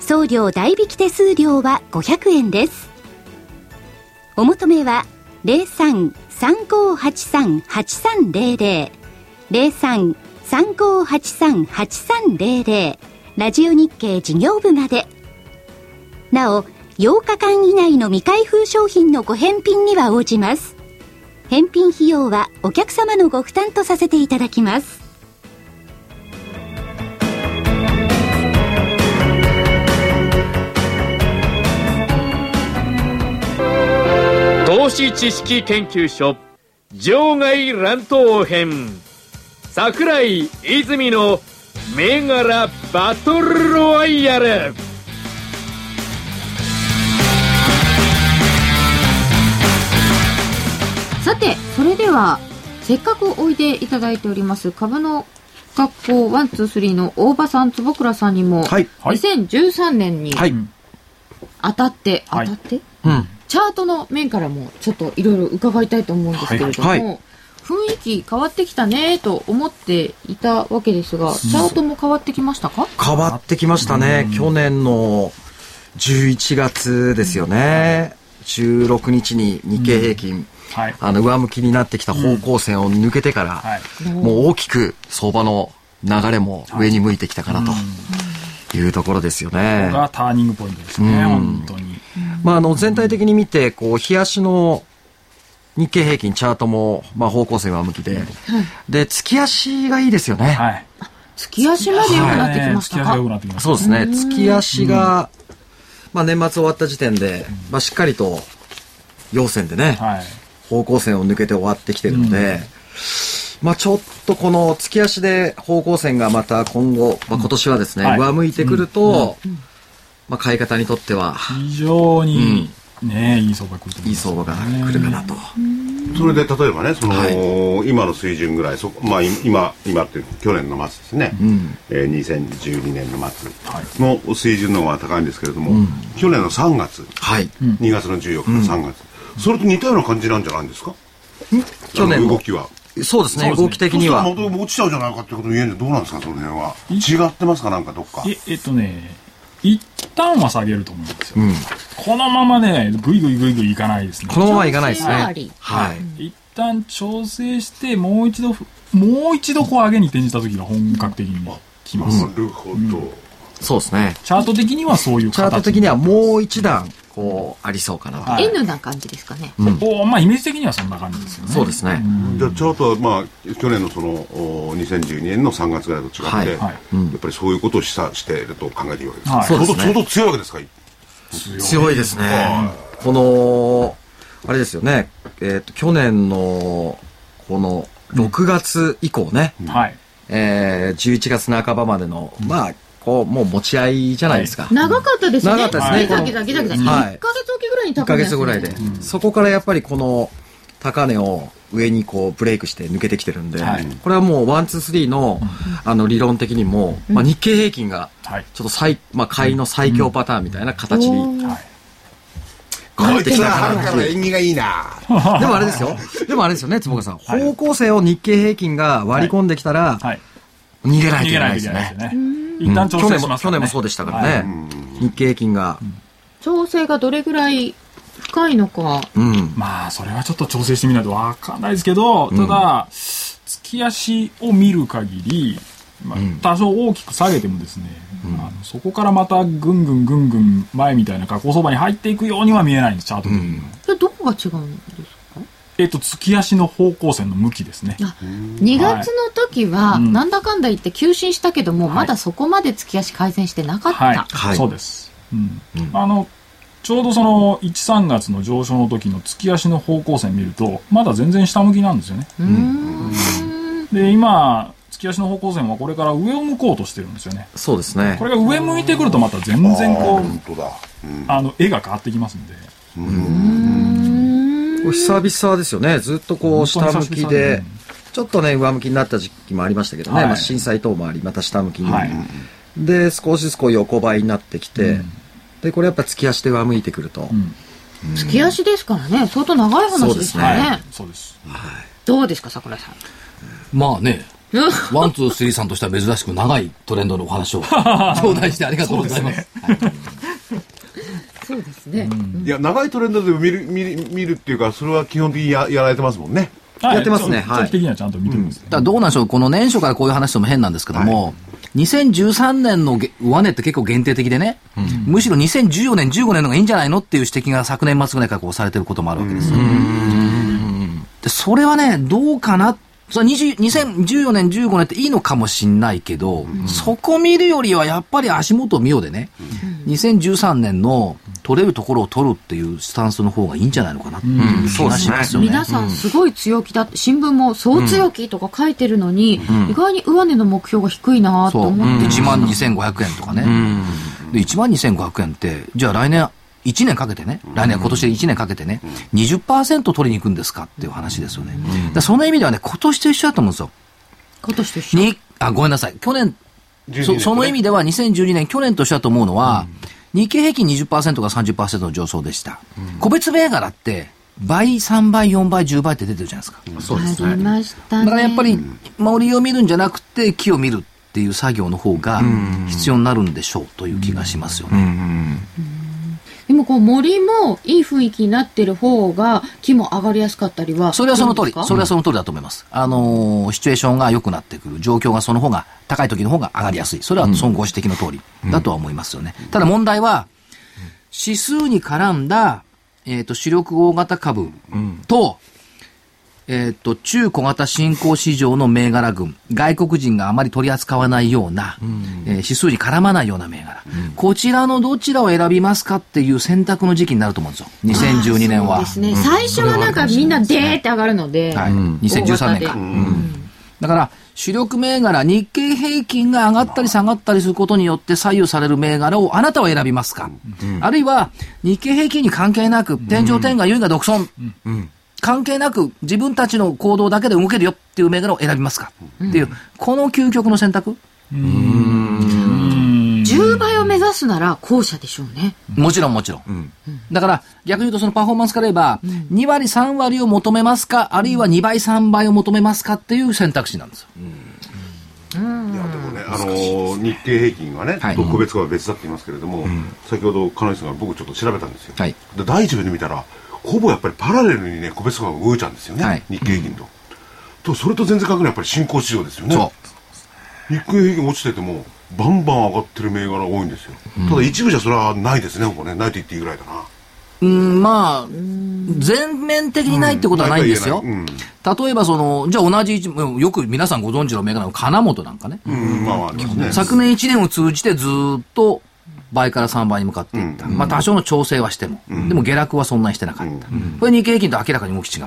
送料代引き手数料は500円です。お求めは03-3583-8300 03-3583-8300ラジオ日経事業部まで。なお、8日間以内の未開封商品のご返品には応じます。返品費用はお客様のご負担とさせていただきます。投資知識研究所場外乱闘編桜井泉の銘柄バトルロワイヤルさて、それでは、せっかくおいでいただいております、株の学校123の大場さん、坪倉さんにも、はい。はい2013年にはい。当たって、はい当たって？うん。チャートの面からもちょっといろいろ伺いたいと思うんですけれども、はいはい雰囲気変わってきたねと思っていたわけですが、チャートも変わってきましたか？変わってきましたね。去年の11月ですよね。16日に日経平均、はい。あの、上向きになってきた方向線を抜けてから、はい。もう大きく相場の流れも上に向いてきたかなというところですよね。がターニングポイントですね、うん本当に。まあ、あの、全体的に見て、こう、日足の日経平均チャートも、まあ、方向性は向きで、で、月足がいいですよね。はい。月足まで良くなってきましたか、ね月足が良くなってきました。そうですね。月足が、まあ、年末終わった時点で、まあ、しっかりと、陽線でね、はい。方向線を抜けて終わってきてるので、まあちょっとこの月足で方向線がまた今後、まあ今年はですね、はい。上向いてくると、まあ買い方にとっては。非常に、ね、いい相場来ると思いい相場が来るかなと。それで例えばねその、は今の水準ぐらいそこまあい今今って去年の末ですね、ん。えー2012年の末の水準の方が高いんですけれども、去年の3月。はい。2月の14日の3月、それと似たような感じなんじゃないんですか？去年動きは。そうですね、そうですね。動き的には。そうするとまた落ちちゃうじゃないかってことを言えるんでどうなんですか？その辺は。違ってますか？なんかどっか。え、えっとね、一旦は下げると思うんですよ。うん。このままね、ぐいぐいぐいぐいいかないですね。このままいかないですねはあり。はい。一旦調整して、もう一度、もう一度こう上げに転じた時が本格的に来ます。なるほど、そうですね。チャート的にはそういう形チャート的にはもう一段、こう、ありそうかなと。はい N な感じですかね。おまあイメージ的にはそんな感じですよね。そうですね。じゃあチャートはまあ去年のそのお2012年の3月ぐらいと違って、はいはいやっぱりそういうことを示唆していると考えていいわけです、はいそうですね強いわけですか？強いですね。この、あれですよね。えっと、去年の、この、6月以降ね、はい。えー、11月半ばまでの、まあ、こう、もう持ち合いじゃないですか。長かったですね。長かったですねギザギザギザギザ。はい1ヶ月おきぐらいに1ヶ高値月ぐらいで。そこからやっぱりこの、高値を上にこうブレイクして抜けてきてるんで、はいこれはもうワンツースリーの、あの理論的にも、まあ日経平均がはい。ちょっと最、まあ買いの最強パターンみたいな形にはい。なってきたかなから縁起がいいなでもあれですよ。でもあれですよね、坪川さん。はい方向性を日経平均が割り込んできたら、はい。逃げない逃げなないいですねといけないです。よね。一旦調整します。去年もそうでしたからね。日経平均が。調整がどれぐらい深いのか。うん。まあ、それはちょっと調整してみないとわかんないですけど、ただ、月足を見る限り、まあ、多少大きく下げてもですね、あのそこからまたぐんぐんぐんぐん前みたいな下降相場に入っていくようには見えないんです、チャート的には。それどこが違うんですか？えっと、月足の方向線の向きですね。あ2月の時は、うん。なんだかんだ言って急進したけども、はい。まだそこまで月足改善してなかった。はい、はい。そうです、うん。あのちょうどその13月の上昇の時の月足の方向線見るとまだ全然下向きなんですよね。うーん。で今月足の方向線はこれから上を向こうとしてるんですよね。そうですね。こ。れが上向いてくるとまた全然こう本当だ、うんあの絵が変わってきますんで。これ久々ですよね。ずっとこう下向きで、ちょっとね、上向きになった時期もありましたけどね。はい。まあ震災等もあり、また下向きに。はい。で、少しずつこう横ばいになってきて、うん。で、これやっぱ月足で上向いてくると。うん。月足ですからね、相当長い話ですよね。はいそうです。どうですか、桜井さん？まあね、[laughs] ワン、ツー、スリーさんとしては珍しく長いトレンドのお話を頂戴してありがとうございます。そうですね。いや長いトレンドで見る見る見るっていうかそれは基本的にややられてますもんね。はい。やってますね。長はい。期的にはちゃんと見てるんですねだからどうなんでしょう、この年初からこういう話しても変なんですけども、2013年のげ上値って結構限定的でね、むしろ2014年、15年の方がいいんじゃないのっていう指摘が昨年末ぐらいからこうされてることもあるわけですよ。でそれはね、どうかな？それ20 2014年、15年っていいのかもしんないけど、そこ見るよりはやっぱり足元見ようでね、2013年の取れるところを取るっていうスタンスの方がいいんじゃないのかなっていう気がしますよね。皆さんすごい強気だって、新聞もそう強気とか書いてるのに、意外に上値の目標が低いなと。思って。1万2500円とかね。で、1万2500円って、じゃあ来年、1年かけてね、来年、今年で1年かけてね、20%取りに行くんですかっていう話ですよね。だその意味ではね、今年と一緒だと思うんですよ。今年と一緒。に、あ、ごめんなさい。去年、12年そその意味では2012年、去年としてだと思うのは、日経平均20%か30%の上昇でした。個別銘柄って、倍、3倍、4倍、10倍って出てるじゃないですか。そうですね。ありましたね。だからやっぱり、森を見るんじゃなくて、木を見るっていう作業の方が必要になるんでしょうという気がしますよね。でもこう森もいい雰囲気になってる方が木も上がりやすかったりは。それはその通りそれはその通りだと思います。あのーシチュエーションが良くなってくる、状況がその方が、高い時の方が上がりやすい。それはそのご指摘の通りだとは思いますよね。ただ問題は、指数に絡んだ、えっ、と、主力大型株と、えっ、と、中小型新興市場の銘柄群、外国人があまり取り扱わないような、えー指数に絡まないような銘柄、こちらのどちらを選びますかっていう選択の時期になると思うんですよ。2012年は。そうですね。最初はなんかみんなでーって上がるので。はい。2013年か。だから、主力銘柄、日経平均が上がったり下がったりすることによって左右される銘柄をあなたは選びますか、あるいは、日経平均に関係なく、天井天が優位が独尊、関係なく自分たちの行動だけで動けるよっていう銘柄を選びますか、っていう、この究極の選択。10倍を目指すなら後者でしょうね。もちろんもちろん。だから、逆に言うとそのパフォーマンスから言えば、2割3割を求めますか、あるいは2倍3倍を求めますかっていう選択肢なんですよ。いやでもね、あのー日経平均はね、はい。個別化は別だって言いますけれども、先ほど金井さんが僕ちょっと調べたんですよ、はい。で第一部で見たらほぼやっぱりパラレルにね個別化が動いちゃうんですよね、はい。日経平均と、とそれと全然関係ないやっぱり新興市場ですよね。そう。日経平均落ちててもバンバン上がってる銘柄多いんですよ、ただ一部じゃそれはないですねほぼね。ないと言っていいぐらいだな。うん、まあ、全面的にないってことはないんですよ。うん。例えばその、じゃあ同じ一、よく皆さんご存知の銘柄の金本なんかね。うんまあね。昨年1年を通じてずっと倍から3倍に向かっていった。まあ多少の調整はしても。でも下落はそんなにしてなかった。これ日経平均と明らかに動き違う。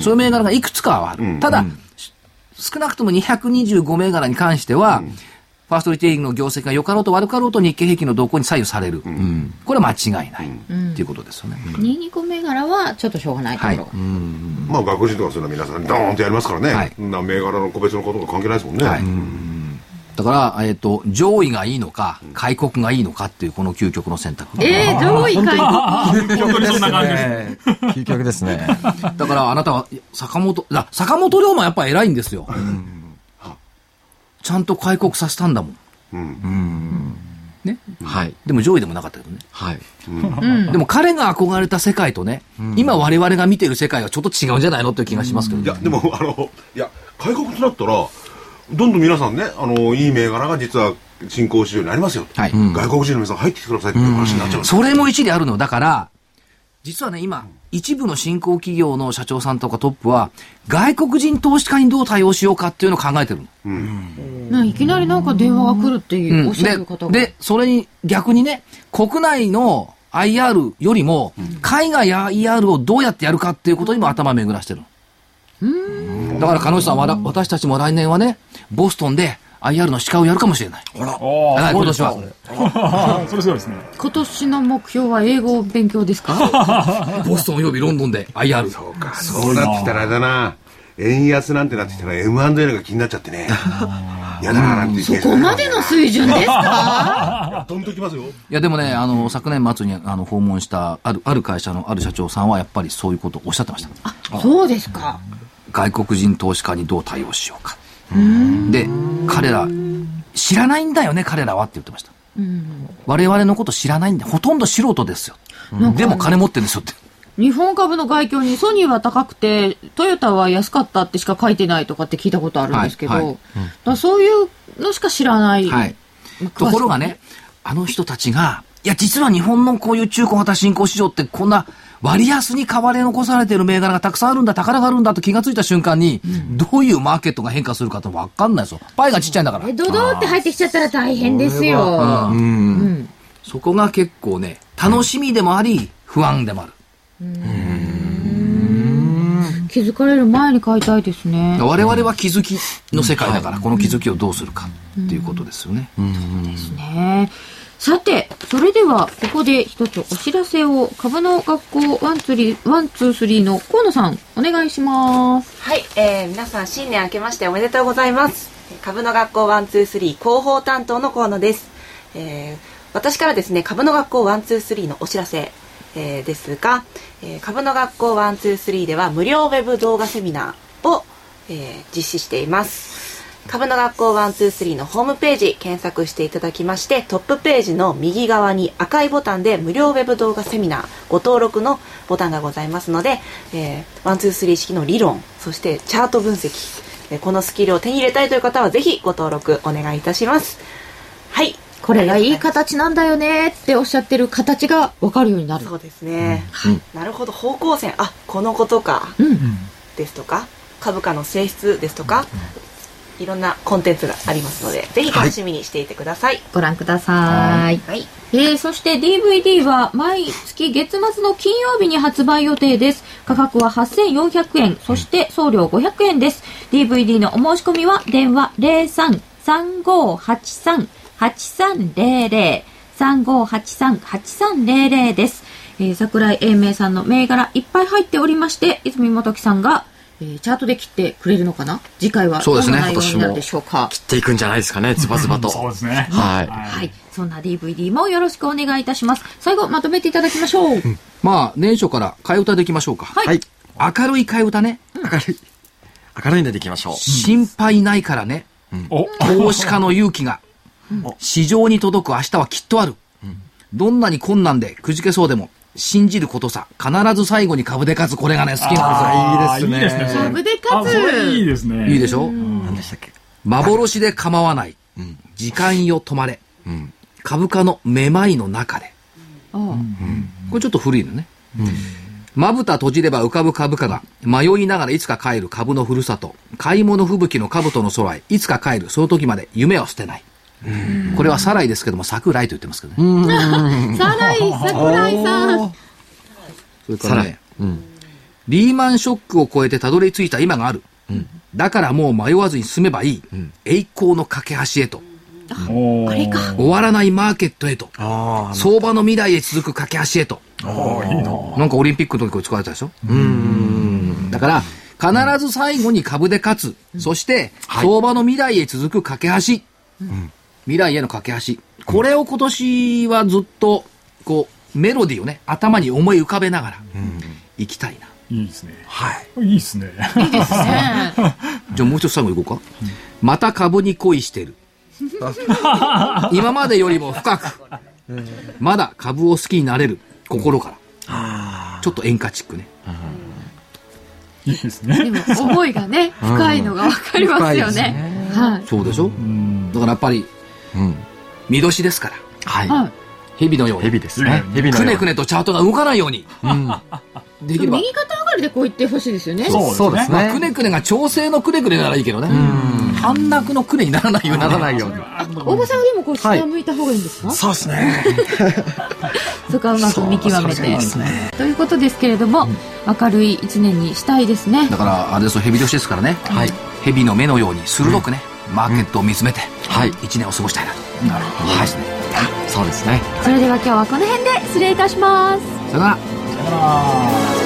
そういう銘柄がいくつかはある。ただ、し少なくとも225銘柄に関しては、ファーストリテイリングの業績が良かろうと悪かろうと日経平均の動向に左右される。これは間違いない。っていうことですよね。225銘柄はちょっとしょうがないところが。まあ外国人とかそういうのは皆さんドーンとやりますからね、はいな銘柄の個別のことが関係ないですもんね、はいだから、えっ、と、上位がいいのか、開国がいいのかっていうこの究極の選択。えー、上位開国。本当にそんな感じです。[laughs] えー究極ですね。[laughs] だからあなたは、坂本、だ坂本龍馬やっぱ偉いんですよ。ちゃんと開国させたんだもん。ね。はい。でも上位でもなかったけどね。はい。でも彼が憧れた世界とね、今我々が見ている世界はちょっと違うんじゃないのっていう気がしますけどね。いやでもあのいや開国となったらどんどん皆さんねあのいい銘柄が実は新興市場にありますよ、はい。外国人の皆さん入ってきてくださいっていう話になっちゃうんで。すそれも一理あるの。だから、実はね、今、一部の新興企業の社長さんとかトップは、外国人投資家にどう対応しようかっていうのを考えてるの。ないきなりなんか電話が来るっていう、おっしゃる方が。で、で、それに逆にね、国内の IR よりも、海外 IR をどうやってやるかっていうことにも頭巡らしてる。だから、彼女さんは私たちも来年はね、ボストンで IR の司会をやるかもしれない。あはい今年は。あ、それすごいですね。今年の目標は英語勉強ですか？[laughs] ボストン及びロンドンで IR。そうなってきたらあれだな円安なんてなってきたら M&A が気になっちゃってねやだななんて言ってここまでの水準ですか？飛んときますよいや、でもね、あの、昨年末にあの訪問した、ある、ある会社のある社長さんは、やっぱりそういうことをおっしゃってました。そうですか。外国人投資家にどう対応しようか。で、彼ら、知らないんだよね、彼らはって言ってました。我々のこと知らないんで、ほとんど素人ですよ。でも金持ってるんですよって。日本株の外況にソニーは高くて、トヨタは安かったってしか書いてないとかって聞いたことあるんですけど、はいはいだそういうのしか知らない。はい。まあところがね、あの人たちが、いや、実は日本のこういう中古型新興市場ってこんな割安に買われ残されている銘柄がたくさんあるんだ、宝があるんだと気がついた瞬間に、どういうマーケットが変化するかって分かんないですよ。パイがちっちゃいんだからえ、。ドドーって入ってきちゃったら大変ですよ。うんそこが結構ね、楽しみでもあり、不安でもある。気づかれる前に買いたいですね。我々は気づきの世界だから、この気づきをどうするかっていうことですよね。ねさて、それでは、ここで一つお知らせを、株の学校ワンツリー、ワンツースリーの河野さん、お願いします。はい、えー、皆さん新年明けましておめでとうございます。株の学校ワンツースリー広報担当の河野です。えー、私からですね、株の学校ワンツースリーのお知らせ、えーですが、えー株の学校ワンツースリーでは無料ウェブ動画セミナーを、えー実施しています。株の学校123のホームページ検索していただきましてトップページの右側に赤いボタンで無料ウェブ動画セミナーご登録のボタンがございますので、えー、123式の理論そしてチャート分析えーこのスキルを手に入れたいという方はぜひご登録お願いいたします。はい。これがいい形なんだよねっておっしゃってる形が分かるようになる。そうですね、なるほど。方向線。あこのことか、ですとか。株価の性質ですとか、いろんなコンテンツがありますのでぜひ楽しみにしていてください、ご覧ください。はいえー、そして DVD は毎月月末の金曜日に発売予定です。価格は8400円、そして送料500円です。DVD のお申し込みは電話03-3583-8300 3583-8300です。えー、桜井英明さんの銘柄いっぱい入っておりまして、泉元樹さんが、えー、チャートで切ってくれるのかな？次回はどんそうですねな内容になるでしょうか？切っていくんじゃないですかね、ズバズバと。[laughs] そうですね。[laughs] はいはい。そんな DVD もよろしくお願いいたします。最後、まとめていただきましょう。まあ、年初から替え歌でいきましょうか。はいはい。明るい替え歌ね。明るい。明るいんでいきましょう。心配ないからね。お、投資家の勇気が、市場に届く明日はきっとある。どんなに困難でくじけそうでも、信じることさ。必ず最後に株で勝つ。これがね、好きなんですねいいですね。株であ、勝それいいつ。ですね。いいでしょ？何でしたっけ？幻で構わない。時間よ止まれ。ん株価のめまいの中で。これちょっと古いのね。まぶた閉じれば浮かぶ株価が、迷いながらいつか帰る株のふるさと、買い物吹雪の兜の空へ、いつか帰る、その時まで夢を捨てない。これはサライですけども、桜井と言ってますけどね。さらい、桜井さん。それからね、リーマンショックを超えてたどり着いた今がある。だからもう迷わずに進めばいい。栄光の架け橋へと。あれか。終わらないマーケットへと。あ相場の未来へ続く架け橋へと。いいな。なんかオリンピックの時これ使われたでしょ？だから、必ず最後に株で勝つ。そして、相場の未来へ続く架け橋。未来への架け橋。これを今年はずっと、こう、メロディーをね、頭に思い浮かべながら、行きたいな。いいですね。はい。いいですね。いいですね。[laughs] じゃあもう一つ最後行こうか。また株に恋してる。[laughs] 今までよりも深く、まだ株を好きになれる心から。ちょっと演歌チックね。いいですね。でも、思いがね、深いのがわかりますよね。はい。そうでしょ？うん。だからやっぱり、うん。見年ですから。はい。はい。蛇のように。蛇ですね。蛇くねくねとチャートが動かないように。できれば。右肩上がりでこう言ってほしいですよね。そうそうですね。まあ、くねくねが調整のくねくねならいいけどね。半泣くのくねにならないように。ならないように。大場さんはでもこう下向いた方がいいんですか、そうですね。[laughs] そこはうまく見極めて。ということですけれども、明るい一年にしたいですね。だから、あれですよ、蛇年ですからね。はい。蛇の目のように鋭くね、マーケットを見つめて、はい。一年を過ごしたいなと。なるほど。はいですね。そうですね。それでは今日はこの辺で失礼いたします。さよなら。さよなら